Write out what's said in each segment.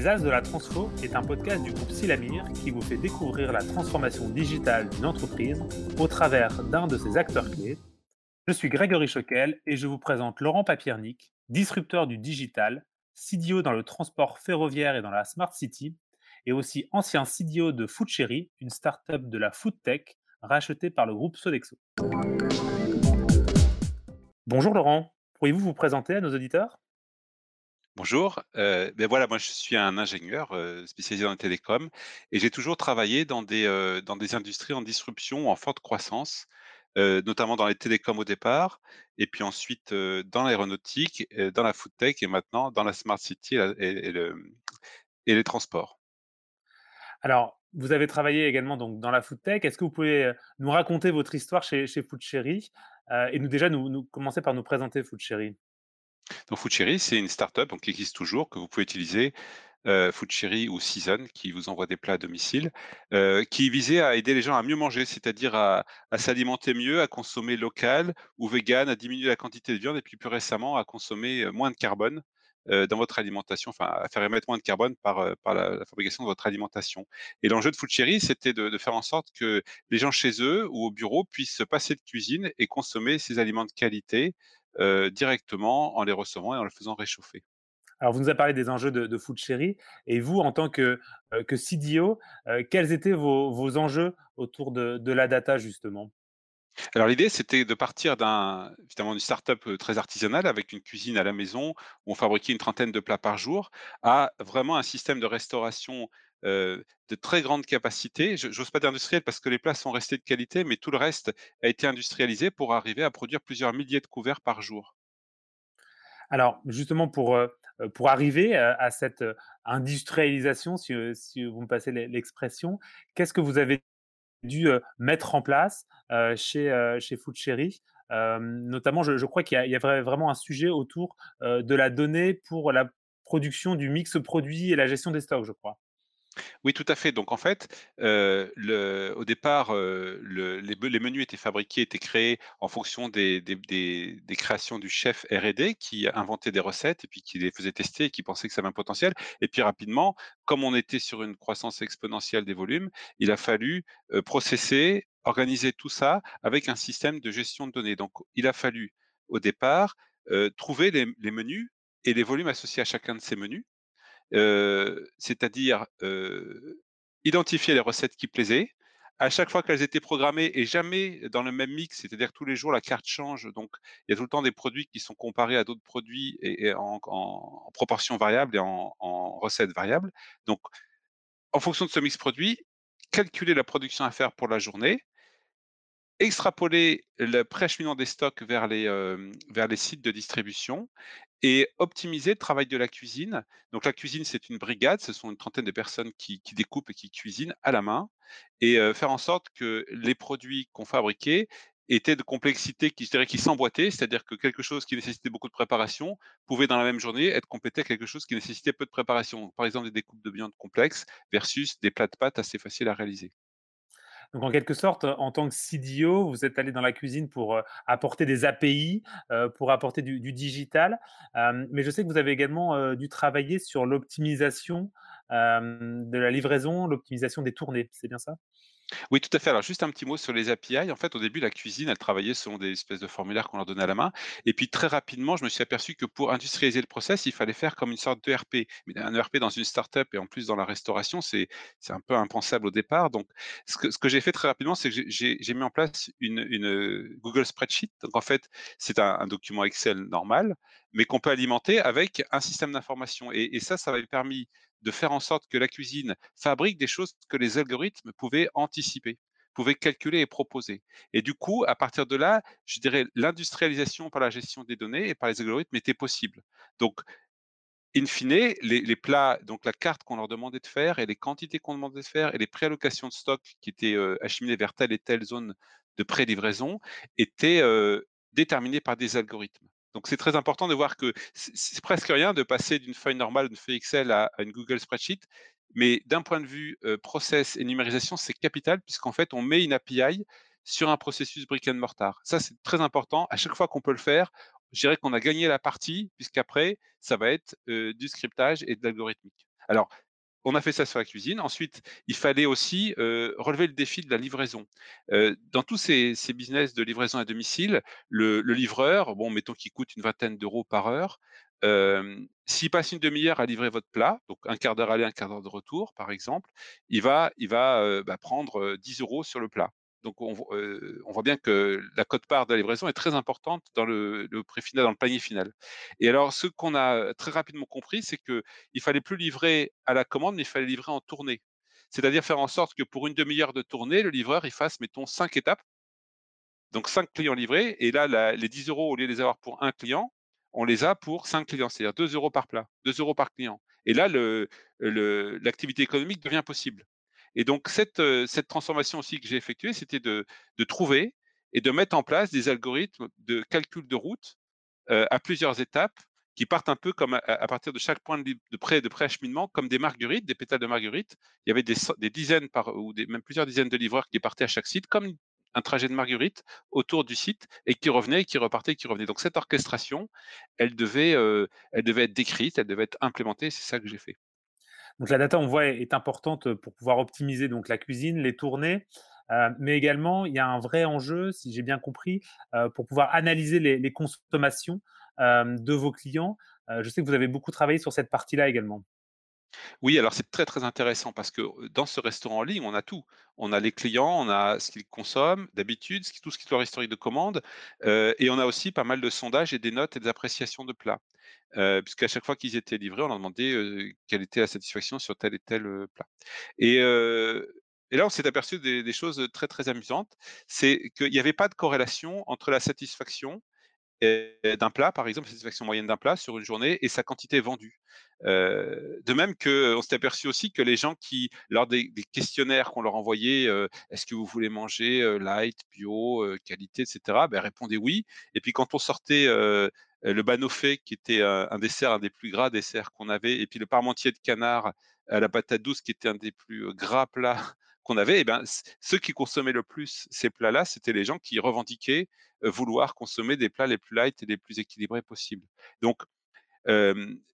Les As de la Transfo est un podcast du groupe Silamir qui vous fait découvrir la transformation digitale d'une entreprise au travers d'un de ses acteurs clés. Je suis Grégory Choquel et je vous présente Laurent Papiernik, disrupteur du digital, CDO dans le transport ferroviaire et dans la Smart City, et aussi ancien CDO de Foodcherry, une start-up de la food tech rachetée par le groupe Sodexo. Bonjour Laurent, pourriez-vous vous présenter à nos auditeurs? Bonjour, euh, ben voilà, moi je suis un ingénieur euh, spécialisé dans les télécoms et j'ai toujours travaillé dans des, euh, dans des industries en disruption, en forte croissance, notamment dans les télécoms au départ, et puis ensuite dans l'aéronautique, dans la food tech et maintenant dans la smart city et, les transports. Alors, vous avez travaillé également donc, dans la food tech. Est-ce que vous pouvez nous raconter votre histoire chez, chez Food Cherry et nous déjà nous, nous commencer par nous présenter Food Cherry Donc Foodcherry, c'est une startup donc, qui existe toujours, que vous pouvez utiliser, euh, Foodcherry ou Season, qui vous envoie des plats à domicile, euh, qui visait à aider les gens à mieux manger, c'est-à-dire à, s'alimenter mieux, à consommer local ou vegan, à diminuer la quantité de viande et puis plus récemment à consommer euh, moins de carbone euh, dans votre alimentation, enfin à faire émettre moins de carbone par, la, fabrication de votre alimentation. Et l'enjeu de Foodcherry, c'était de faire en sorte que les gens chez eux ou au bureau puissent se passer de cuisine et consommer ces aliments de qualité euh, directement en les recevant et en les faisant réchauffer. Alors, vous nous avez parlé des enjeux de, de Food Cherry et vous, en tant que, euh, que CDO, euh, quels étaient vos, vos enjeux autour de, de la data justement? Alors l'idée, c'était de partir d'un finalement d'une start-up très artisanale avec une cuisine à la maison où on fabriquait une trentaine de plats par jour, à vraiment un système de restauration de très grande capacité. Je n'ose pas dire industriel parce que les plats sont restés de qualité, mais tout le reste a été industrialisé pour arriver à produire plusieurs milliers de couverts par jour. Alors, justement, pour, pour arriver à, cette industrialisation, si, vous me passez l'e- l'expression, qu'est-ce que vous avez dû mettre en place chez, chez Food Cherry? Notamment, je, crois qu'il y y a vra- vraiment un sujet autour de la donnée pour la production du mix produit et la gestion des stocks, je crois. Oui, tout à fait. Donc en fait, au départ, les menus étaient fabriqués, étaient créés en fonction des créations du chef R&D qui inventait des recettes et puis qui les faisait tester et qui pensait que ça avait un potentiel. Et puis rapidement, comme on était sur une croissance exponentielle des volumes, il a fallu, processer, organiser tout ça avec un système de gestion de données. Donc il a fallu, au départ, trouver les menus et les volumes associés à chacun de ces menus c'est-à-dire, identifier les recettes qui plaisaient. À chaque fois qu'elles étaient programmées et jamais dans le même mix, c'est-à-dire tous les jours la carte change, donc il y a tout le temps des produits qui sont comparés à d'autres produits et en proportion variable et en en recettes variables. Donc en fonction de ce mix produit, calculer la production à faire pour la journée extrapoler le préacheminement des stocks vers les, hem, vers les sites de distribution et optimiser le travail de la cuisine. Donc la cuisine, c'est une brigade, ce sont une trentaine de personnes qui découpent et qui cuisinent à la main et heu, faire en sorte que les produits qu'on fabriquait étaient de complexité qui je qui s'emboîtaient, c'est-à-dire que quelque chose qui nécessitait beaucoup de préparation pouvait dans la même journée être complété à quelque chose qui nécessitait peu de préparation. Par exemple, des découpes de viande complexes versus des plats de pâtes assez faciles à réaliser. Donc, en quelque sorte, en tant que CDO, vous êtes allé dans la cuisine pour apporter des API, pour apporter du, du digital. Mais je sais que vous avez également dû travailler sur l'optimisation de la livraison, l'optimisation des tournées. C'est bien ça? Oui, tout à fait. Alors, juste un petit mot sur les API. En fait, au début, la cuisine, elle travaillait selon des espèces de formulaires qu'on leur donnait à la main. Et puis, très rapidement, je me suis aperçu que pour industrialiser le process, il fallait faire comme une sorte d'ERP. Mais un ERP dans une startup et en plus dans la restauration, c'est, un peu impensable au départ. Donc, ce que, j'ai fait très rapidement, c'est que j'ai, mis en place une, Google Spreadsheet. Donc, en fait, c'est un, document Excel normal, mais qu'on peut alimenter avec un système d'information. Et, et ça, ça m'avait permis de faire en sorte que la cuisine fabrique des choses que les algorithmes pouvaient anticiper, pouvaient calculer et proposer. Et du coup, à partir de là, je dirais l'industrialisation par la gestion des données et par les algorithmes était possible. Donc, in fine, les, plats, donc la carte qu'on leur demandait de faire et les quantités qu'on demandait de faire et les préallocations de stock qui étaient euh, acheminées vers telle et telle zone de pré-livraison étaient euh, déterminées par des algorithmes. Donc c'est très important de voir que c'est presque rien de passer d'une feuille normale, d'une feuille Excel à, à une Google Spreadsheet, mais d'un point de vue euh, process et numérisation, c'est capital puisqu'en fait on met une API sur un processus brick and mortar. Ça c'est très important. À chaque fois qu'on peut le faire, je dirais qu'on a gagné la partie puisqu'après ça va être euh, du scriptage et de l'algorithmique. Alors, on a fait ça sur la cuisine. Ensuite, il fallait aussi euh, relever le défi de la livraison. Euh, dans tous ces, business de livraison à domicile, le, livreur, bon, mettons qu'il coûte une vingtaine d'euros par heure, euh, s'il passe une demi-heure à livrer votre plat, donc un quart d'heure aller, un quart d'heure de retour, par exemple, il va, bah, prendre 10 euros sur le plat. Donc on, voit bien que la cote-part de la livraison est très importante dans le, prix final, dans le panier final. Et alors ce qu'on a très rapidement compris, c'est que il fallait plus livrer à la commande, mais il fallait livrer en tournée. C'est-à-dire faire en sorte que pour une demi-heure de tournée, le livreur il fasse, mettons, cinq étapes. Donc cinq clients livrés, et là les 10 euros au lieu de les avoir pour un client, on les a pour cinq clients, c'est-à-dire 2 euros par plat, 2 euros par client. Et là, l'activité économique devient possible. Et donc, cette, transformation aussi que j'ai effectuée, c'était de, trouver et de mettre en place des algorithmes de calcul de route à plusieurs étapes qui partent un peu comme à, partir de chaque point de, de de préacheminement, comme des marguerites, des pétales de marguerite. Il y avait des, dizaines par, ou même plusieurs dizaines de livreurs qui partaient à chaque site, comme un trajet de marguerite autour du site et qui revenait, qui repartait, qui revenait. Donc cette orchestration, elle devait, elle devait être décrite, elle devait être implémentée. C'est ça que j'ai fait. Donc la data, on voit, est importante pour pouvoir optimiser donc la cuisine, les tournées, euh, mais également il y a un vrai enjeu, si j'ai bien compris, euh, pour pouvoir analyser les, consommations euh, de vos clients. Euh, je sais que vous avez beaucoup travaillé sur cette partie-là également. Oui, alors c'est très, très intéressant parce que dans ce restaurant en ligne, on a tout. On a les clients, on a ce qu'ils consomment d'habitude, tout ce qui est leur historique de commande, et on a aussi pas mal de sondages et des notes et des appréciations de plats. Puisqu'à chaque fois qu'ils étaient livrés, on leur demandait quelle était la satisfaction sur tel et tel plat. Et, et là, on s'est aperçu des, des, choses très, très amusantes. C'est qu'il n'y avait pas de corrélation entre la satisfaction d'un plat, par exemple, la satisfaction moyenne d'un plat sur une journée et sa quantité vendue. De même qu'on s'est aperçu aussi que les gens qui, lors des, questionnaires qu'on leur envoyait, est-ce que vous voulez manger light, bio, qualité, etc., ben, répondaient oui. Et puis quand on sortait le banoffé, qui était un, dessert, un des plus gras desserts qu'on avait, et puis le parmentier de canard à la patate douce, qui était un des plus gras plats qu'on avait, eh ben, ceux qui consommaient le plus ces plats-là, c'était les gens qui revendiquaient vouloir consommer des plats les plus light et les plus équilibrés possibles. Donc,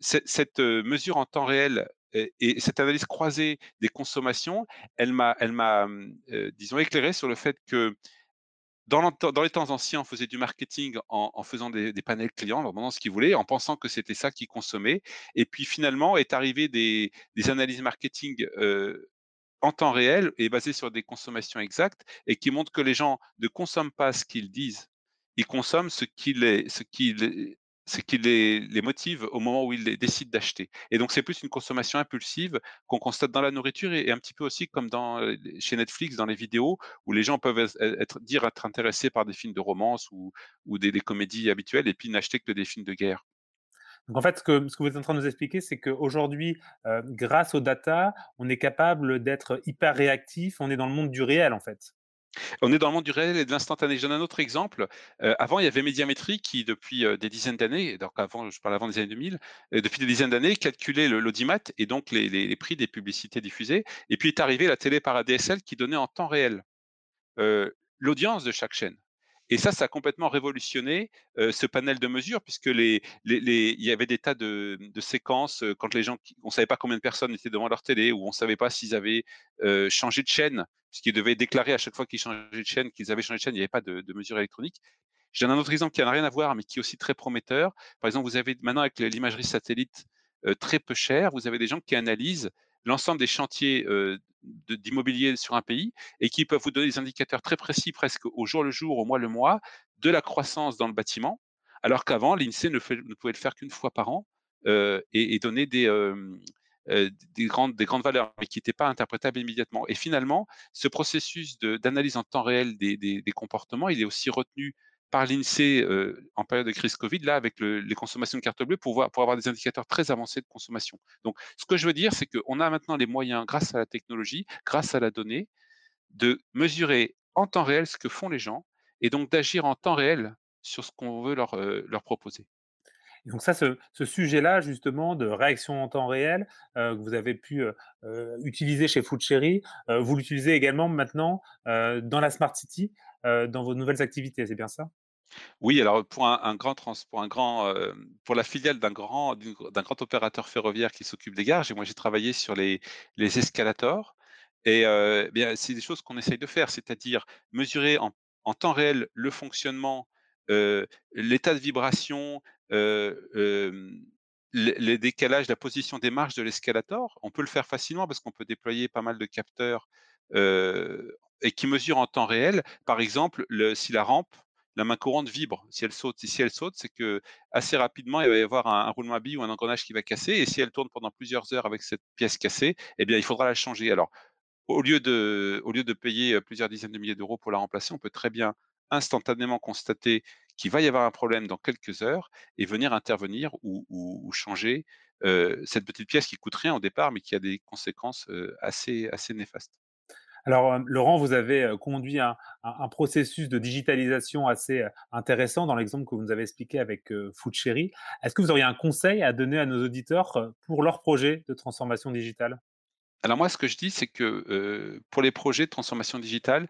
cette mesure en temps réel et, et, cette analyse croisée des consommations, elle m'a, disons, éclairé sur le fait que dans, les temps anciens, on faisait du marketing en, faisant des, panels clients, en leur demandant ce qu'ils voulaient, en pensant que c'était ça qu'ils consommaient. Et puis finalement, est arrivé des, analyses marketing en temps réel et basées sur des consommations exactes et qui montrent que les gens ne consomment pas ce qu'ils disent, ils consomment ce qui les, ce qui les, ce qui les, les motive au moment où ils décident d'acheter. Et donc, c'est plus une consommation impulsive qu'on constate dans la nourriture et, un petit peu aussi comme euh, chez Netflix, dans les vidéos, où les gens peuvent être, dire être intéressés par des films de romance ou, ou des, des comédies habituelles et puis n'acheter que des films de guerre. Donc en fait, ce que, vous êtes en train de nous expliquer, c'est qu'aujourd'hui, euh, grâce aux data, on est capable d'être hyper réactif, on est dans le monde du réel en fait. On est dans le monde du réel et de l'instantané. Je donne un autre exemple. Euh, avant, il y avait Médiamétrie qui, depuis euh, des dizaines d'années, donc avant, je parle avant des années 2000, euh, depuis des dizaines d'années, calculait l'audimat et donc les, prix des publicités diffusées. Et puis est arrivée la télé par ADSL qui donnait en temps réel l'audience de chaque chaîne. Et ça, ça a complètement révolutionné ce panel de mesures, puisque il y avait des tas de, séquences quand les gens, on savait pas combien de personnes étaient devant leur télé, ou on savait pas s'ils avaient changé de chaîne, puisqu'ils devaient déclarer à chaque fois qu'ils changeaient de chaîne qu'ils avaient changé de chaîne. Il n'y avait pas de, de mesures électroniques. Je un autre exemple qui n'a rien à voir, mais qui est aussi très prometteur. Par exemple, vous avez maintenant avec l'imagerie satellite très peu chère, vous avez des gens qui analysent l'ensemble des chantiers d'immobilier sur un pays et qui peuvent vous donner des indicateurs très précis, presque au jour le jour, au mois le mois, de la croissance dans le bâtiment, alors qu'avant, l'INSEE ne, pouvait le faire qu'une fois par an et, donner des, des, grandes, des grandes valeurs, mais qui n'étaient pas interprétables immédiatement. Et finalement, ce processus d'analyse en temps réel des, des, des, comportements, il est aussi retenu par l'INSEE euh, en période de crise Covid, là, avec le, les consommations de carte bleue, pour, voir, pour avoir des indicateurs très avancés de consommation. Donc, ce que je veux dire, c'est qu'on a maintenant les moyens, grâce à la technologie, grâce à la donnée, de mesurer en temps réel ce que font les gens et donc d'agir en temps réel sur ce qu'on veut leur, euh, proposer. Donc ça, ce, sujet-là, justement, de réaction en temps réel, euh, que vous avez pu utiliser chez Food Cherry, euh, vous l'utilisez également maintenant dans la Smart City, dans vos nouvelles activités, c'est bien ça? Oui, alors pour un un grand trans pour pour la filiale d'un grand d'un grand opérateur ferroviaire qui s'occupe des gares, j'ai moi j'ai travaillé sur les escalators et heu, bien, c'est des choses qu'on essaye de faire, c'est-à-dire mesurer en temps réel le fonctionnement, heu, l'état de vibration, les décalages, la position des marches de l'escalator. On peut le faire facilement parce qu'on peut déployer pas mal de capteurs, et qui mesurent en temps réel. Par exemple, le si la rampe la main courante vibre. Si elle saute si elle saute, c'est que assez rapidement, il va y avoir un roulement à billes ou un engrenage qui va casser et si elle tourne pendant plusieurs heures avec cette pièce cassée, eh bien, il faudra la changer. Alors, au lieu de payer, heu, plusieurs dizaines de milliers d'euros pour la remplacer, on peut très bien instantanément constater qu'il va y avoir un problème dans quelques heures et venir intervenir ou changer, heu, cette petite pièce qui coûte rien au départ, mais qui a des conséquences, heu, assez assez néfastes. Alors, hem, Laurent, vous avez, heu, conduit un processus de digitalisation assez, heu, intéressant dans l'exemple que vous nous avez expliqué avec, heu, Foodcherry. Est-ce que vous auriez un conseil à donner à nos auditeurs, pour leur projet de transformation digitale? Alors moi, ce que je dis, c'est que, pour les projets de transformation digitale,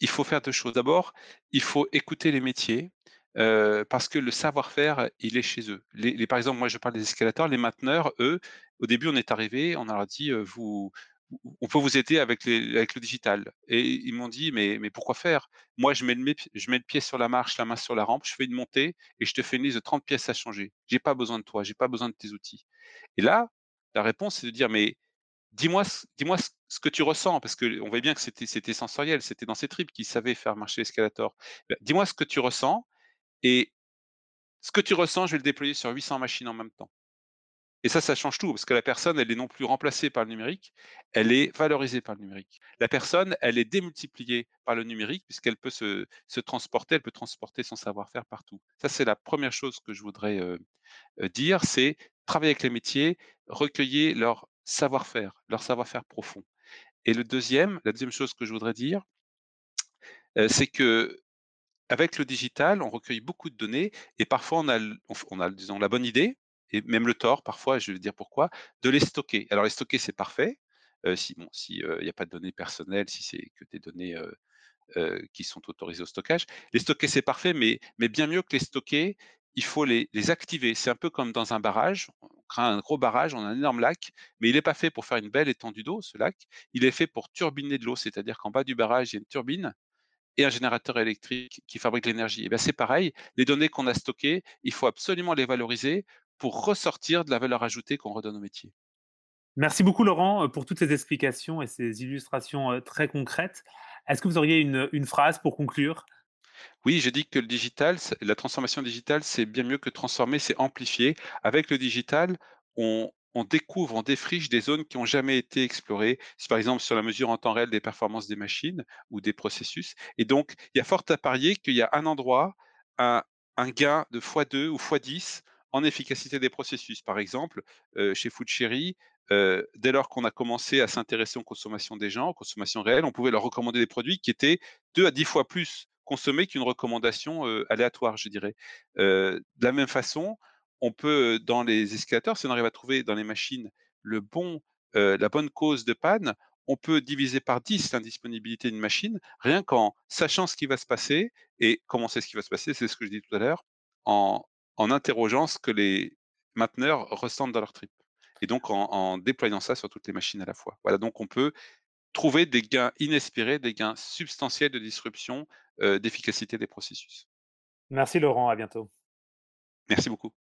il faut faire 2 choses. D'abord, il faut écouter les métiers, parce que le savoir-faire, il est chez eux. Par exemple, moi, je parle des escalators, les mainteneurs, eux, au début, on est arrivé, on leur a dit, heu: «Vous vous on peut vous aider avec le digital» et ils m'ont dit: «Mais pourquoi faire? Moi, je mets le pied sur la marche, la main sur la rampe, je fais une montée et je te fais une liste de 30 pièces à changer. J'ai pas besoin de toi, j'ai pas besoin de tes outils» et là, la réponse, c'est de dire: «Mais Dis-moi ce que tu ressens, parce qu'on voyait bien que c'était c'était sensoriel, c'était dans ses tripes qu'il savait faire marcher l'escalator. Bah, dis-moi ce que tu ressens et ce que tu ressens, je vais le déployer sur 800 machines en même temps. Et ça, ça change tout, parce que la personne, elle est non plus remplacée par le numérique, elle est valorisée par le numérique. La personne, elle est démultipliée par le numérique, puisqu'elle peut se transporter, elle peut transporter son savoir-faire partout. Ça, c'est la première chose que je voudrais, heu heu, dire, c'est travailler avec les métiers, recueillir leur savoir-faire, leur savoir-faire profond. Et le deuxième, la deuxième chose que je voudrais dire, heu, c'est qu'avec le digital, on recueille beaucoup de données et parfois on a on a disons la bonne idée et même le tort parfois, je vais dire pourquoi, de les stocker. Alors les stocker, c'est parfait, heu, si bon, si, heu, il y a pas de données personnelles, si c'est que des données, heu, qui sont autorisées au stockage. Les stocker, c'est parfait, mais mais bien mieux que les stocker, il faut les les activer. C'est un peu comme dans un barrage, on crée un gros barrage, on a un énorme lac, mais il n'est pas fait pour faire une belle étendue d'eau, ce lac. Il est fait pour turbiner de l'eau, c'est-à-dire qu'en bas du barrage, il y a une turbine et un générateur électrique qui fabrique l'énergie. Bien, c'est pareil, les données qu'on a stockées, il faut absolument les valoriser pour ressortir de la valeur ajoutée qu'on redonne au métier. Merci beaucoup Laurent, heu, pour toutes ces explications et ces illustrations, heu, très concrètes. Est-ce que vous auriez une, une phrase pour conclure? Oui, je dis que le digital, la transformation digitale, c'est bien mieux que transformer, c'est amplifier. Avec le digital, on on découvre, on défriche des zones qui ont jamais été explorées. C'est par exemple sur la mesure en temps réel des performances des machines ou des processus et donc il y a fort à parier qu'il y a un endroit, un un gain de fois 2 ou fois 10 en efficacité des processus. Par exemple, chez Food Cherry, heu, dès lors qu'on a commencé à s'intéresser aux consommations des gens, aux consommations réelles, on pouvait leur recommander des produits qui étaient 2 à 10 fois plus consommés qu'une recommandation, aléatoire, je dirais. De la même façon, on peut, dans les escalators, si on arrive à trouver dans les machines le bon, la bonne cause de panne, on peut diviser par 10 l'indisponibilité d'une machine, rien qu'en sachant ce qui va se passer et comment c'est ce qui va se passer? C'est ce que je dis tout à l'heure, en en interrogeant ce que les mainteneurs ressentent dans leurs tripes et donc en en déployant ça sur toutes les machines à la fois. Voilà, donc on peut trouver des gains inespérés, des gains substantiels de disruption, heu, d'efficacité des processus. Merci Laurent, à bientôt. Merci beaucoup.